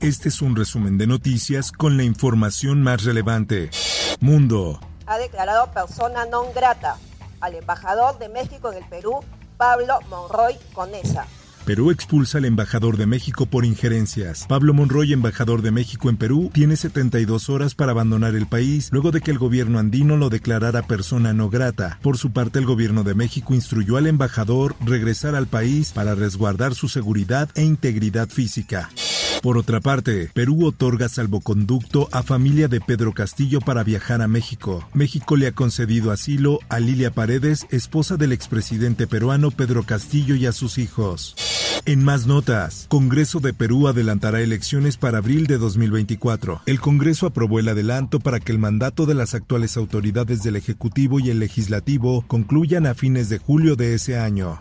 Este es un resumen de noticias con la información más relevante. Mundo. Ha declarado persona non grata al embajador de México en el Perú, Pablo Monroy Conesa. Perú expulsa al embajador de México por injerencias. Pablo Monroy, embajador de México en Perú, tiene 72 horas para abandonar el país luego de que el gobierno andino lo declarara persona no grata. Por su parte, el gobierno de México instruyó al embajador regresar al país para resguardar su seguridad e integridad física. Por otra parte, Perú otorga salvoconducto a familia de Pedro Castillo para viajar a México. México le ha concedido asilo a Lilia Paredes, esposa del expresidente peruano Pedro Castillo y a sus hijos. En más notas, Congreso de Perú adelantará elecciones para abril de 2024. El Congreso aprobó el adelanto para que el mandato de las actuales autoridades del Ejecutivo y el Legislativo concluyan a fines de julio de ese año.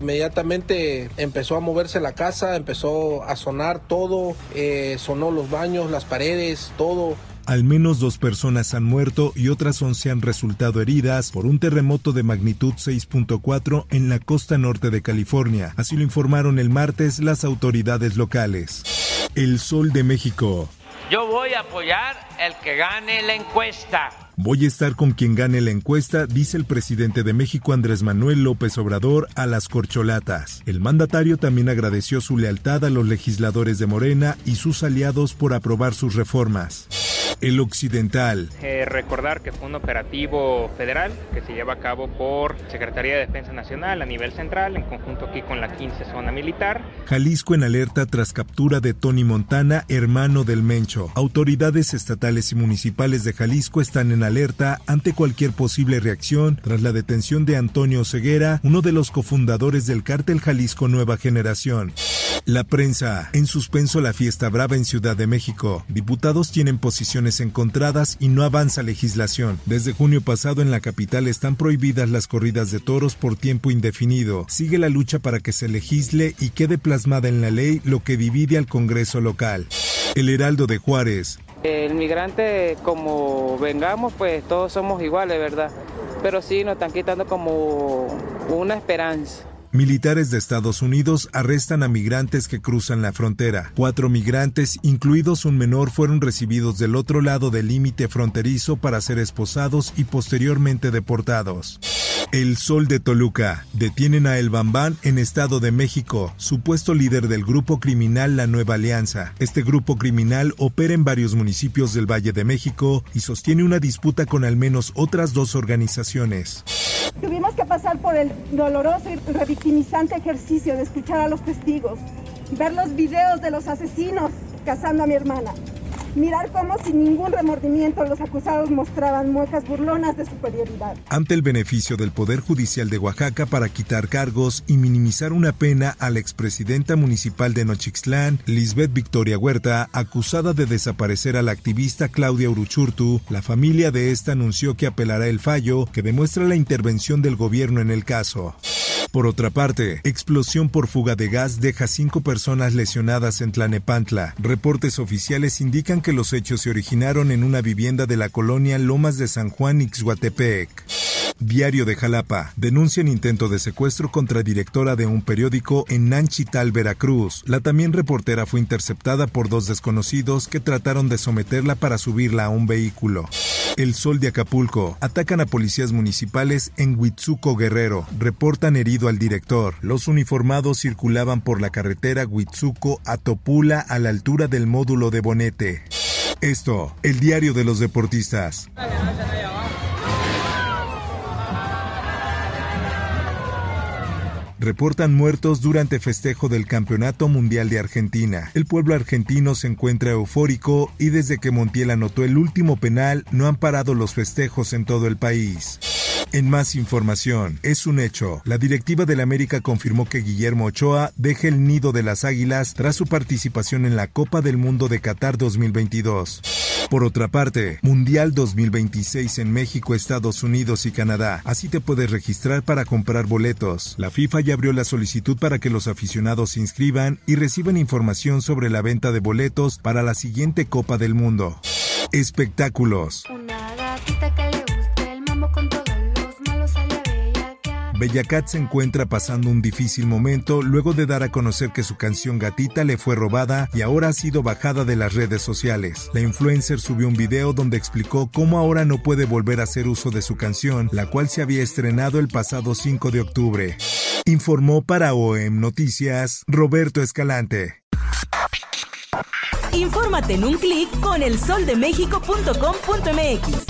Inmediatamente empezó a moverse la casa, empezó a sonar todo, eh, sonó los baños, las paredes, todo. Al menos dos personas han muerto y otras 11 han resultado heridas por un terremoto de magnitud 6.4 en la costa norte de California. Así lo informaron el martes las autoridades locales. El Sol de México. Yo voy a apoyar el que gane la encuesta. Voy a estar con quien gane la encuesta, dice el presidente de México Andrés Manuel López Obrador a las corcholatas. El mandatario también agradeció su lealtad a los legisladores de Morena y sus aliados por aprobar sus reformas. El Occidental. Eh, recordar que fue un operativo federal que se lleva a cabo por Secretaría de Defensa Nacional a nivel central, en conjunto aquí con la 15 Zona Militar. Jalisco en alerta tras captura de Tony Montana, hermano del Mencho. Autoridades estatales y municipales de Jalisco están en alerta ante cualquier posible reacción tras la detención de Antonio Ceguera, uno de los cofundadores del cártel Jalisco Nueva Generación. La prensa. En suspenso la fiesta brava en Ciudad de México. Diputados tienen posiciones encontradas y no avanza legislación. Desde junio pasado en la capital están prohibidas las corridas de toros por tiempo indefinido. Sigue la lucha para que se legisle y quede plasmada en la ley lo que divide al Congreso local. El Heraldo de Juárez. El migrante, como vengamos, pues todos somos iguales, ¿verdad? Pero sí nos están quitando como una esperanza. Militares de Estados Unidos arrestan a migrantes que cruzan la frontera. Cuatro migrantes, incluidos un menor, fueron recibidos del otro lado del límite fronterizo para ser esposados y posteriormente deportados. El Sol de Toluca. Detienen a El Bambán en Estado de México, supuesto líder del grupo criminal La Nueva Alianza. Este grupo criminal opera en varios municipios del Valle de México y sostiene una disputa con al menos otras dos organizaciones. Tuvimos que pasar por el doloroso y revictimizante ejercicio de escuchar a los testigos, ver los videos de los asesinos cazando a mi hermana, mirar cómo sin ningún remordimiento los acusados mostraban muecas burlonas de superioridad. Ante el beneficio del Poder Judicial de Oaxaca para quitar cargos y minimizar una pena a la expresidenta municipal de Nochixtlán, Lisbeth Victoria Huerta, acusada de desaparecer a la activista Claudia Uruchurtu, la familia de esta anunció que apelará el fallo que demuestra la intervención del gobierno en el caso. Por otra parte, explosión por fuga de gas deja cinco personas lesionadas en Tlanepantla. Reportes oficiales indican que los hechos se originaron en una vivienda de la colonia Lomas de San Juan, Ixhuatepec. Diario de Jalapa. Denuncian intento de secuestro contra directora de un periódico en Nanchital, Veracruz. La también reportera fue interceptada por dos desconocidos que trataron de someterla para subirla a un vehículo. El Sol de Acapulco. Atacan a policías municipales en Huitzuco Guerrero. Reportan herido al director. Los uniformados circulaban por la carretera Huitzuco a Topula a la altura del módulo de Bonete. Esto, el diario de los deportistas. Reportan muertos durante festejo del Campeonato Mundial de Argentina. El pueblo argentino se encuentra eufórico y desde que Montiel anotó el último penal no han parado los festejos en todo el país. En más información, es un hecho. La directiva del América confirmó que Guillermo Ochoa deje el nido de las Águilas tras su participación en la Copa del Mundo de Qatar 2022. Por otra parte, Mundial 2026 en México, Estados Unidos y Canadá. Así te puedes registrar para comprar boletos. La FIFA ya abrió la solicitud para que los aficionados se inscriban y reciban información sobre la venta de boletos para la siguiente Copa del Mundo. Espectáculos. Bella Cat se encuentra pasando un difícil momento luego de dar a conocer que su canción Gatita le fue robada y ahora ha sido bajada de las redes sociales. La influencer subió un video donde explicó cómo ahora no puede volver a hacer uso de su canción, la cual se había estrenado el pasado 5 de octubre. Informó para OEM Noticias Roberto Escalante. Infórmate en un clic con elsoldemexico.com.mx.